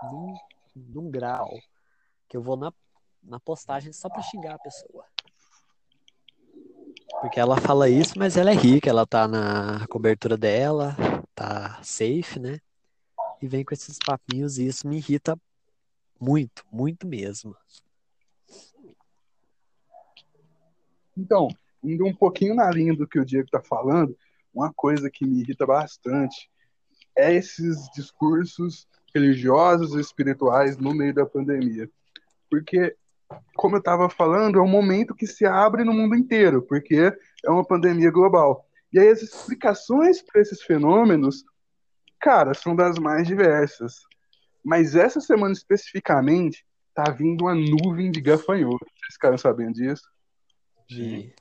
num, num grau que eu vou na, na postagem só para xingar a pessoa. Porque ela fala isso, mas ela é rica, ela tá na cobertura dela, tá safe, né? E vem com esses papinhos e isso me irrita muito, muito mesmo. Então, indo um pouquinho na linha do que o Diego está falando, uma coisa que me irrita bastante é esses discursos religiosos e espirituais no meio da pandemia. Porque, como eu estava falando, é um momento que se abre no mundo inteiro, porque é uma pandemia global. E aí as explicações para esses fenômenos, cara, são das mais diversas. Mas essa semana especificamente, tá vindo uma nuvem de gafanhotos. Vocês ficaram sabendo disso? De...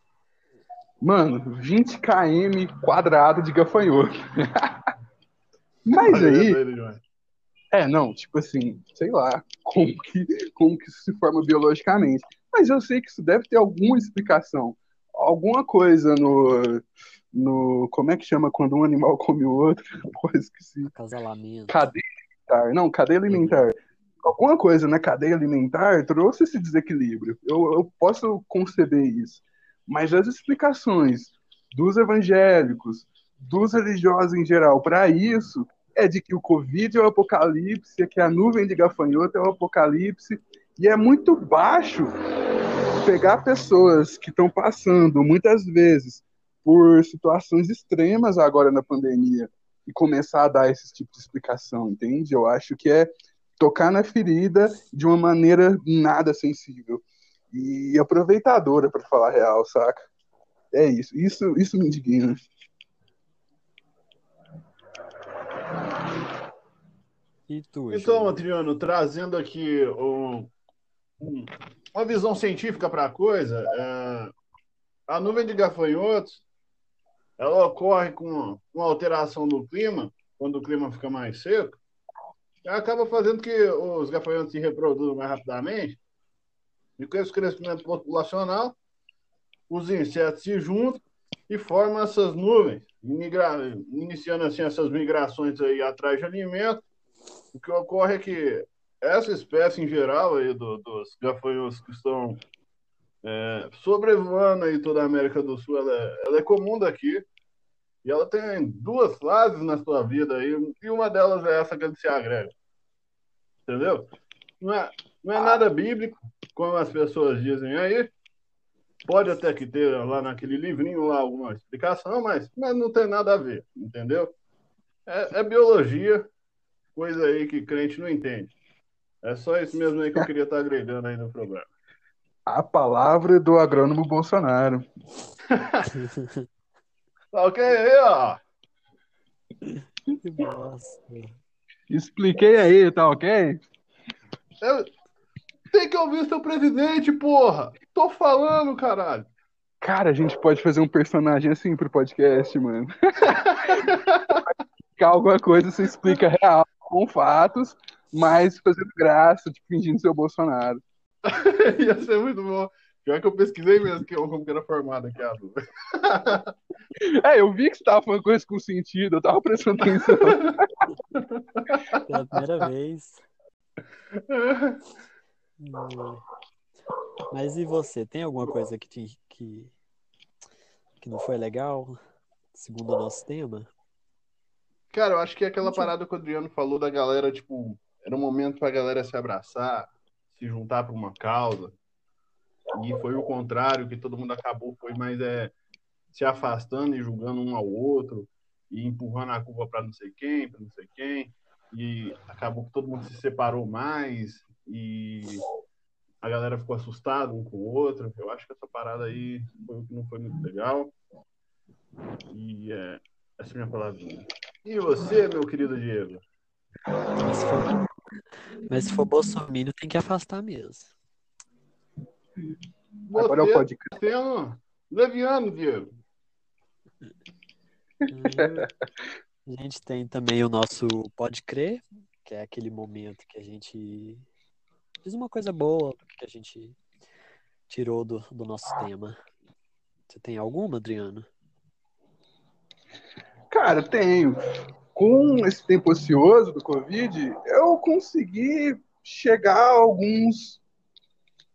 Mano, 20 km quadrado de gafanhoto. Mas Olha, aí, é é, não, tipo assim, sei lá, como que, como que isso se forma biologicamente. Mas eu sei que isso deve ter alguma explicação. Alguma coisa no, no. Como é que chama quando um animal come o outro? Pô, esqueci. Acasalamento. Cadeia alimentar. Não, cadeia alimentar. Alguma coisa na cadeia alimentar trouxe esse desequilíbrio. Eu, eu posso conceber isso. Mas as explicações dos evangélicos, dos religiosos em geral, para isso, é de que o Covid é o apocalipse, é que a nuvem de gafanhoto é o apocalipse, e é muito baixo pegar pessoas que estão passando, muitas vezes, por situações extremas agora na pandemia e começar a dar esse tipo de explicação, entende? Eu acho que é tocar na ferida de uma maneira nada sensível e aproveitadora, para falar real, saca? É isso. Isso, isso me indigna. E tu, Então, Júlio? Adriano, trazendo aqui um- um- uma visão científica para a coisa, é, a nuvem de gafanhotos ela ocorre com uma alteração do clima, quando o clima fica mais seco, e acaba fazendo que os gafanhotos se reproduzam mais rapidamente, e com esse crescimento populacional, os insetos se juntam e formam essas nuvens, iniciando assim essas migrações aí atrás de alimento. O que ocorre é que essa espécie em geral aí do- dos gafanhotos que estão é, sobrevoando aí toda a América do Sul, ela é, ela é comum daqui. E ela tem duas fases na sua vida aí, e uma delas é essa que se agrega. Entendeu? Não é, não é nada bíblico, como as pessoas dizem aí. Pode até que ter lá naquele livrinho lá alguma explicação, mas, mas não tem nada a ver, entendeu? É, é biologia, coisa aí que crente não entende. É só isso mesmo aí que eu queria estar agregando aí no programa. A palavra do agrônomo Bolsonaro. Tá ok aí, ó. Expliquei aí, tá ok? Eu- Tem que ouvir seu presidente, porra! Tô falando, caralho! Cara, a gente pode fazer um personagem assim pro podcast, mano. Explicar alguma coisa, você explica real, com fatos, mas fazendo graça, tipo, fingindo ser o Bolsonaro. Ia ser muito bom. Pior que eu pesquisei mesmo que eu, como que era formado aqui a. É, eu vi que você tava falando coisa com sentido, eu tava prestando atenção. Pela primeira vez. Hum. Mas e você? Tem alguma coisa que, te, que, que não foi legal, segundo o nosso tema? Cara, eu acho que aquela parada que o Adriano falou da galera, tipo, era um momento pra galera se abraçar, se juntar pra uma causa. E foi o contrário, que todo mundo acabou, foi mais é, se afastando e julgando um ao outro, e empurrando a culpa pra não sei quem, pra não sei quem. E acabou que todo mundo se separou mais, e a galera ficou assustada um com o outro. Eu acho que essa parada aí foi o que não foi muito legal. E é, essa é a minha palavrinha. E você, meu querido Diego? Mas se for, mas se for bolsominion, tem que afastar mesmo. Agora é o Você podcast. sendo leviano, Diego. Hum, A gente tem também o nosso Pode Crer, que é aquele momento que a gente diz uma coisa boa que a gente tirou do, do nosso tema. Você tem alguma, Adriano? Cara, tenho. Com esse tempo ocioso do Covid, eu consegui chegar a alguns,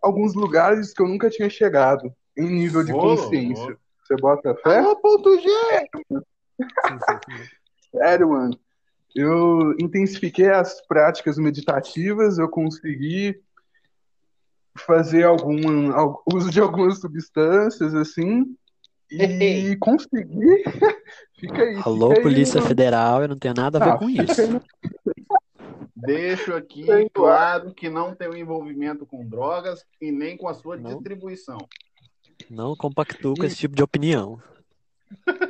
alguns lugares que eu nunca tinha chegado, em nível de consciência. Você bota fé? Alô, ponto G! Sério, mano. Eu intensifiquei as práticas meditativas, eu consegui fazer algum al- uso de algumas substâncias, assim, e consegui. Fica aí. Alô, fica aí Polícia Federal, eu não tenho nada a ver Ah, com isso. aí Deixo aqui claro que não tem envolvimento com drogas e nem com a sua Não. distribuição. Não compactuo com esse tipo de opinião.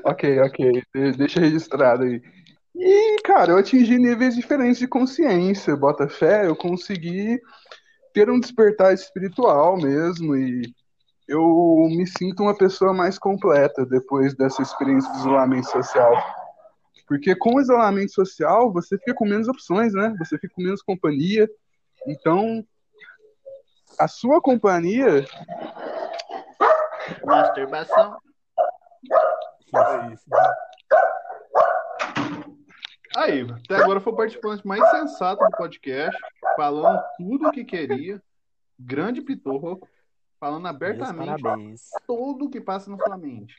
Ok, ok. De- Deixa registrado aí. E, cara, eu atingi níveis diferentes de consciência. Bota fé, eu consegui ter um despertar espiritual mesmo. E eu me sinto uma pessoa mais completa depois dessa experiência de isolamento social. Porque com o isolamento social, você fica com menos opções, né? Você fica com menos companhia. Então, a sua companhia Masturbação. É isso. Aí, até agora foi o participante mais sensato do podcast, falando tudo o que queria. Grande pitorro, falando abertamente tudo o que passa na sua mente.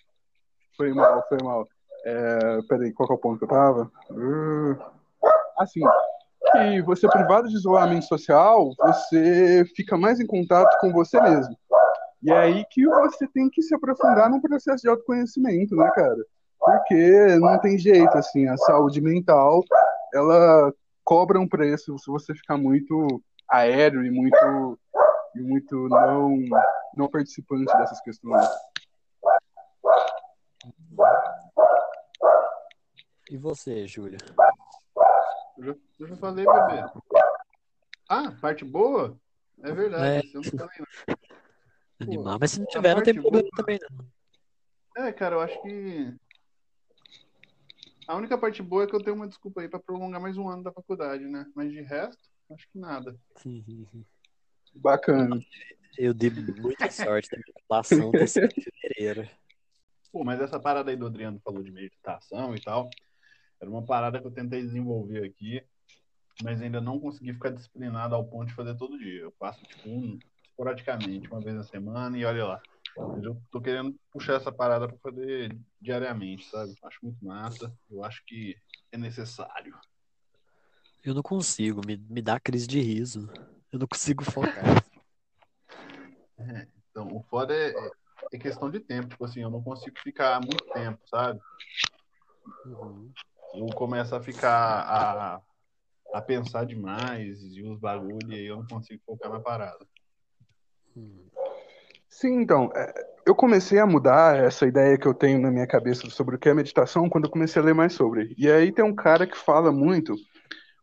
Foi mal, foi mal. É, peraí, qual que é o ponto que eu tava? Uh, assim, que você privado de isolamento social, você fica mais em contato com você mesmo. E é aí que você tem que se aprofundar no processo de autoconhecimento, né, cara? Porque não tem jeito, assim, a saúde mental, ela cobra um preço se você ficar muito aéreo e muito, e muito não, não participante dessas questões. E você, Júlia? Eu já, eu já falei, bebê. Ah, parte boa? É verdade, É. eu não falei, não. Animar, mas se não tiver, não tem problema boa- também, não. É, cara, eu acho que. A única parte boa é que eu tenho uma desculpa aí pra prolongar mais um ano da faculdade, né? Mas de resto, acho que nada. Bacana. Eu dei muita sorte da minha população ter sido em fevereiro. Pô, mas essa parada aí do Adriano falou de meditação e tal, era uma parada que eu tentei desenvolver aqui, mas ainda não consegui ficar disciplinado ao ponto de fazer todo dia. Eu faço, tipo, um, esporadicamente, uma vez na semana e olha lá. Mas eu tô querendo puxar essa parada pra fazer diariamente, sabe? Acho muito massa. Eu acho que é necessário. Eu não consigo, me, me dá crise de riso. Eu não consigo focar. Então, o foda é, é- é questão de tempo. Tipo assim, eu não consigo ficar muito tempo, sabe? Uhum. Eu começo a ficar a, a pensar demais e os bagulho, e aí eu não consigo focar na parada. Sim, então, é, eu comecei a mudar essa ideia que eu tenho na minha cabeça sobre o que é meditação quando eu comecei a ler mais sobre. E aí tem um cara que fala muito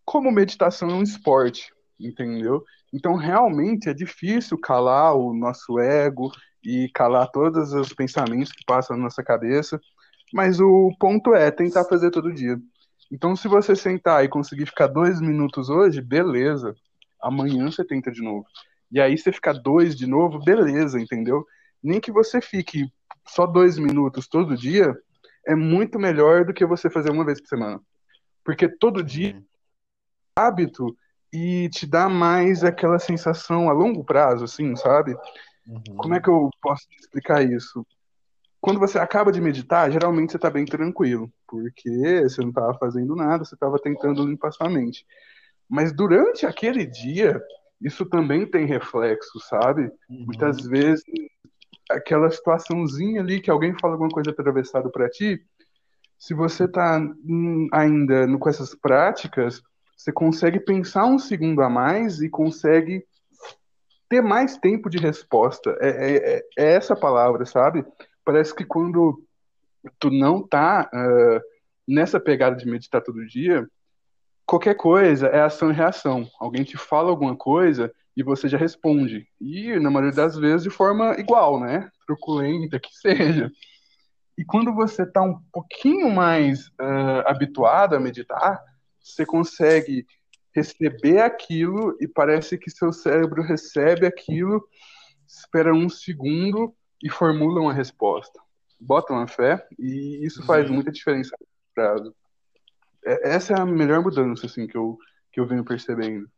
como meditação é um esporte, entendeu? Então, realmente é difícil calar o nosso ego e calar todos os pensamentos que passam na nossa cabeça, mas o ponto é tentar fazer todo dia. Então, se você sentar e conseguir ficar dois minutos hoje, beleza. Amanhã você tenta de novo. E aí você ficar dois de novo, beleza, entendeu? Nem que você fique só dois minutos todo dia, é muito melhor do que você fazer uma vez por semana. Porque todo dia é hábito e te dá mais aquela sensação a longo prazo, assim, sabe? Uhum. Como é que eu posso te explicar isso? Quando você acaba de meditar, geralmente você está bem tranquilo, porque você não estava fazendo nada, você estava tentando limpar sua mente. Mas durante aquele dia, isso também tem reflexo, sabe? Uhum. Muitas vezes, aquela situaçãozinha ali que alguém fala alguma coisa atravessado para ti, se você tá hum, ainda com essas práticas, você consegue pensar um segundo a mais e consegue ter mais tempo de resposta. É, é- é- é essa palavra, sabe? Parece que quando tu não tá ah, nessa pegada de meditar todo dia, qualquer coisa é ação e reação. Alguém te fala alguma coisa e você já responde. E, na maioria das vezes, de forma igual, né? Truculenta que seja. E quando você está um pouquinho mais ah, habituado a meditar, você consegue receber aquilo e parece que seu cérebro recebe aquilo, espera um segundo e formula uma resposta. Bota uma fé e isso faz muita diferença no prazo. É- Essa é a melhor mudança assim que eu que eu venho percebendo.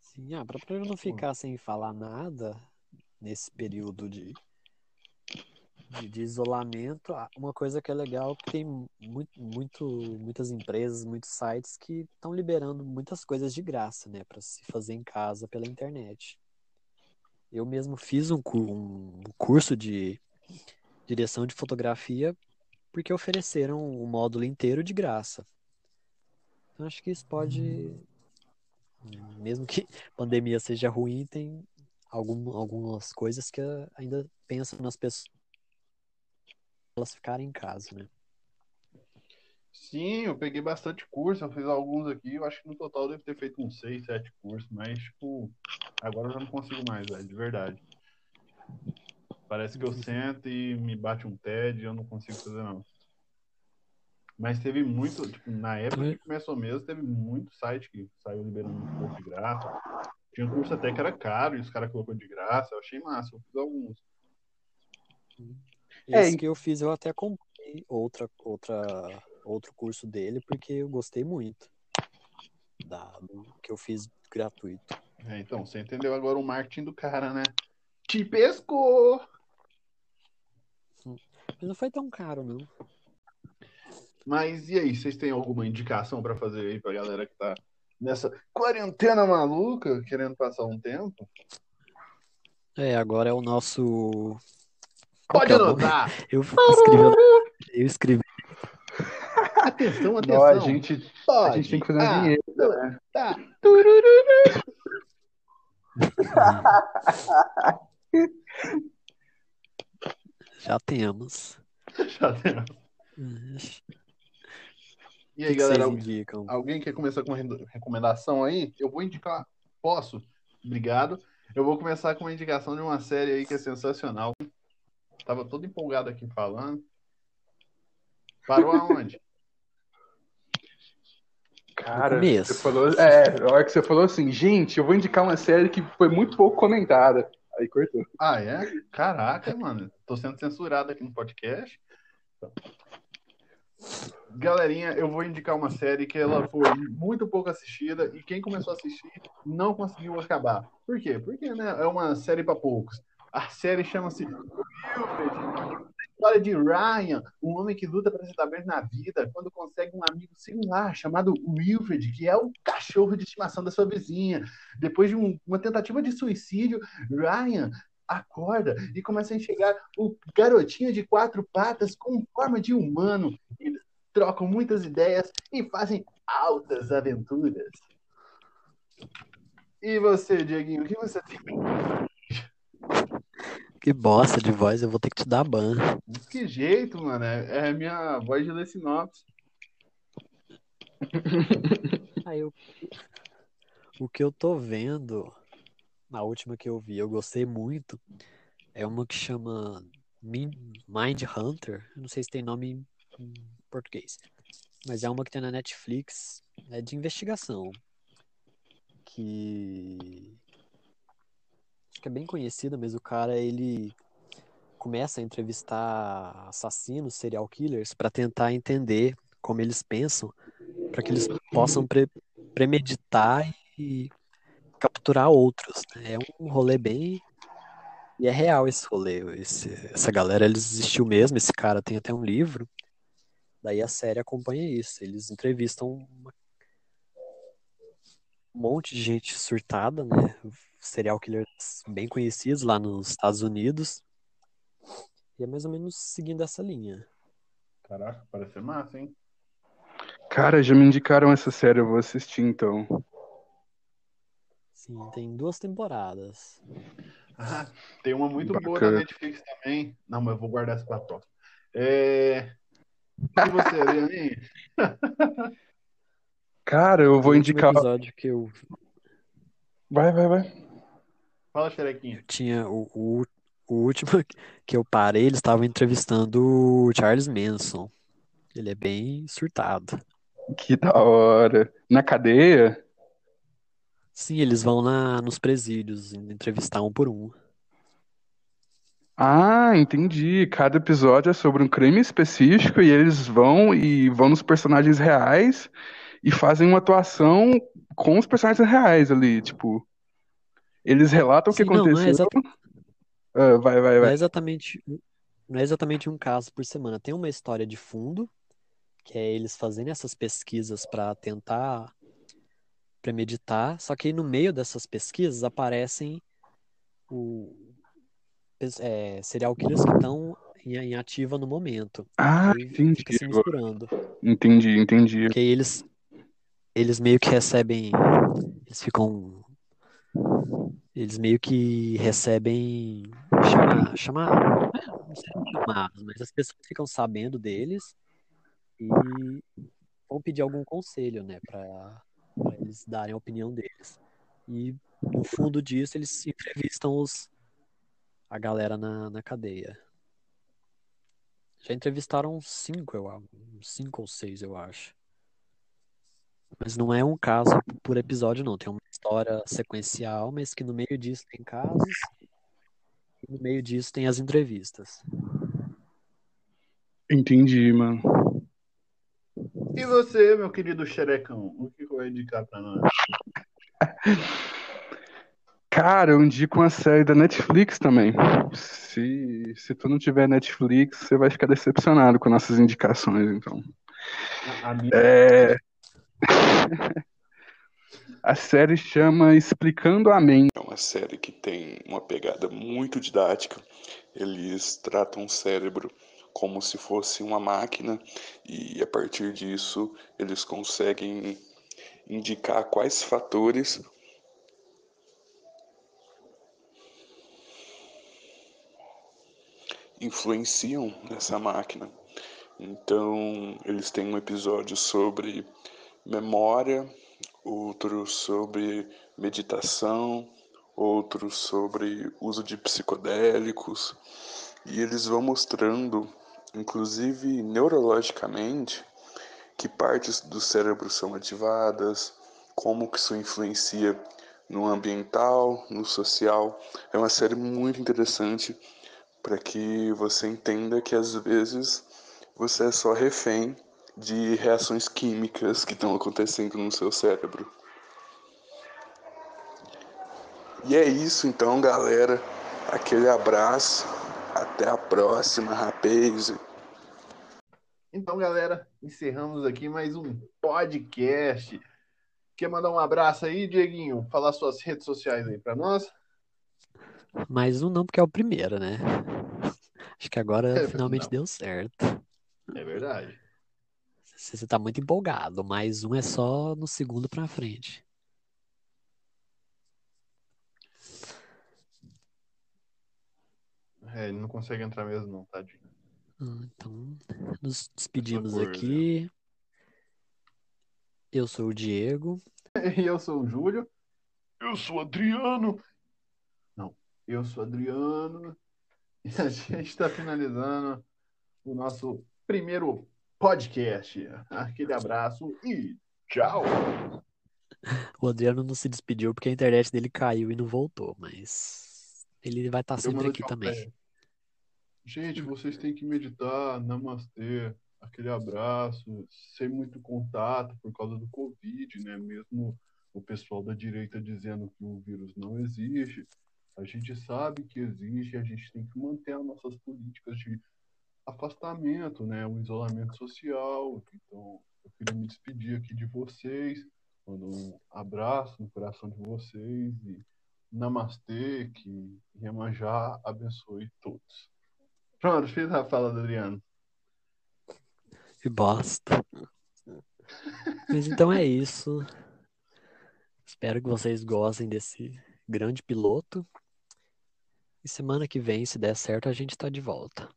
Sim, ah, eu não ficar sem falar nada nesse período de, de, de isolamento, ah, uma coisa que é legal é que tem muito, muito, muitas empresas, muitos sites que estão liberando muitas coisas de graça, né, para se fazer em casa pela internet. Eu mesmo fiz um, um curso de direção de fotografia porque ofereceram o módulo inteiro de graça. Então acho que isso pode, mesmo que pandemia seja ruim, tem algum, algumas coisas que ainda penso nas pessoas elas ficarem em casa, né? Sim, eu peguei bastante curso, eu fiz alguns aqui, eu acho que no total eu devo ter feito uns 6, 7 cursos, mas, tipo, agora eu já não consigo mais, velho, de verdade. Parece que eu sento e me bate um TED e eu não consigo fazer, não. Mas teve muito, tipo, na época que começou mesmo, teve muito site que saiu liberando um curso de graça. Tinha um curso até que era caro e os caras colocou de graça, eu achei massa, eu fiz alguns. É, Esse que eu fiz, eu até comprei outra, outra, outro curso dele, porque eu gostei muito da, do que eu fiz gratuito. É, então, você entendeu agora o marketing do cara, né? Te pescou! Mas não foi tão caro, não. Mas e aí, vocês têm alguma indicação pra fazer aí pra galera que tá nessa quarentena maluca, querendo passar um tempo? É, agora é o nosso. Pode nome? anotar! Eu escrevi. Eu escrevi. Atenção, atenção! Não, a gente, a gente tem que fazer um dinheiro. né? Tá. Já temos. Já deu. O E aí, que galera, indicam? alguém quer começar com uma re- recomendação aí? Eu vou indicar. Posso? Obrigado. Eu vou começar com uma indicação de uma série aí que é sensacional. Tava todo empolgado aqui falando. Parou aonde? Cara, você falou. É, a hora que você falou assim, gente, eu vou indicar uma série que foi muito pouco comentada. Aí cortou. Ah, é? Caraca, mano. Tô sendo censurado aqui no podcast. Galerinha, eu vou indicar uma série que ela foi muito pouco assistida e quem começou a assistir não conseguiu acabar. Por quê? Porque né, é uma série para poucos. A série chama-se. História de Ryan, um homem que luta para se dar bem na vida quando consegue um amigo singular chamado Wilfred, que é o cachorro de estimação da sua vizinha. Depois de um- uma tentativa de suicídio, Ryan acorda e começa a enxergar o garotinho de quatro patas com forma de humano. Eles trocam muitas ideias e fazem altas aventuras. E você, Dieguinho, o que você tem? Que bosta de voz, eu vou ter que te dar ban. Que jeito, mano. É, é minha voz de ler sinopse. Aí eu... O que eu tô vendo, na última que eu vi, eu gostei muito, é uma que chama Min- Mind Hunter. Eu não sei se tem nome em português. Mas é uma que tem na Netflix, é de investigação. Que que é bem conhecida, mas o cara ele começa a entrevistar assassinos, serial killers, para tentar entender como eles pensam, para que eles possam pre- premeditar e capturar outros. né? É um rolê bem. E é real esse rolê. Esse- essa galera eles existiu mesmo. Esse cara tem até um livro. Daí a série acompanha isso. Eles entrevistam uma- um monte de gente surtada, né? Serial killers bem conhecidos lá nos Estados Unidos. E é mais ou menos seguindo essa linha. Caraca, parece ser massa, hein? Cara, já me indicaram essa série, eu vou assistir então. Sim, tem duas temporadas. Ah, tem uma muito boa Bacana. na Netflix também. Não, mas eu vou guardar essa pra próxima. É... E você, Leoninho? Cara, eu vou O último indicar. episódio que eu Vai, vai, vai. Fala, xerequinha. tinha o, o, o último que eu parei, eles estavam entrevistando o Charles Manson. Ele é bem surtado. Que da hora. Na cadeia? Sim, eles vão na, nos presídios entrevistar um por um. Ah, entendi. Cada episódio é sobre um crime específico e eles vão e vão nos personagens reais e fazem uma atuação com os personagens reais ali, tipo, eles relatam o que Sim, não, não é aconteceu. exata- Ah, vai, vai, Não é vai. exatamente, não é exatamente um caso por semana. Tem uma história de fundo, que é eles fazendo essas pesquisas para tentar premeditar, só que aí no meio dessas pesquisas aparecem o, é, serial killers que estão em, em ativa no momento. Ah, entendi fica se misturando. Entendi, entendi. Porque eles, eles meio que recebem. Eles ficam. Eles meio que recebem. Chama, chama, não sei se é chamados, mas as pessoas ficam sabendo deles e vão pedir algum conselho, né, para eles darem a opinião deles. E no fundo disso, eles entrevistam os, a galera na, na cadeia. Já entrevistaram cinco, eu cinco ou seis, eu acho. Mas não é um caso por episódio, não. Tem uma história sequencial, mas que no meio disso tem casos. E no meio disso tem as entrevistas. Entendi, mano. E você, meu querido xerecão, o que vai indicar pra nós? Cara, eu indico uma série da Netflix também. Se, se tu não tiver Netflix, você vai ficar decepcionado com nossas indicações, então. A minha... É... A série chama Explicando a Mente. É uma série que tem uma pegada muito didática. Eles tratam o cérebro como se fosse uma máquina e a partir disso eles conseguem indicar quais fatores influenciam nessa máquina. Então, eles têm um episódio sobre memória, outro sobre meditação, outro sobre uso de psicodélicos, e eles vão mostrando, inclusive neurologicamente, que partes do cérebro são ativadas, como que isso influencia no ambiental, no social. É uma série muito interessante para que você entenda que às vezes você é só refém de reações químicas que estão acontecendo no seu cérebro. E é isso então, galera. Aquele abraço. Até a próxima, rapaz. Então, galera, encerramos aqui mais um podcast. Quer mandar um abraço aí, Dieguinho? Falar suas redes sociais aí para nós? Mais um não, porque é o primeiro, né? Acho que agora É, finalmente não. deu certo. É verdade. Você você tá muito empolgado. Mais um é só no segundo pra frente. É, ele não consegue entrar mesmo, não, tadinho. Ah, Então, nos despedimos cor, aqui. Eu sou o Diego. E eu sou o Júlio. Eu sou o Adriano. Não, eu sou o Adriano. E a gente está finalizando o nosso primeiro podcast. Aquele abraço e tchau. O Adriano não se despediu porque a internet dele caiu e não voltou, mas ele vai estar Eu sempre aqui também. ele. Gente, vocês têm que meditar, namastê, aquele abraço, sem muito contato por causa do Covid, né? Mesmo o pessoal da direita dizendo que o vírus não existe, a gente sabe que existe e a gente tem que manter as nossas políticas de afastamento, né? O isolamento social. Então, eu queria me despedir aqui de vocês, mando um abraço no coração de vocês e namastê, que Iemanjá abençoe todos. Pronto, fiz a fala do Adriano. Que bosta. Mas então é isso. Espero que vocês gostem desse grande piloto. E semana que vem, se der certo, a gente tá de volta.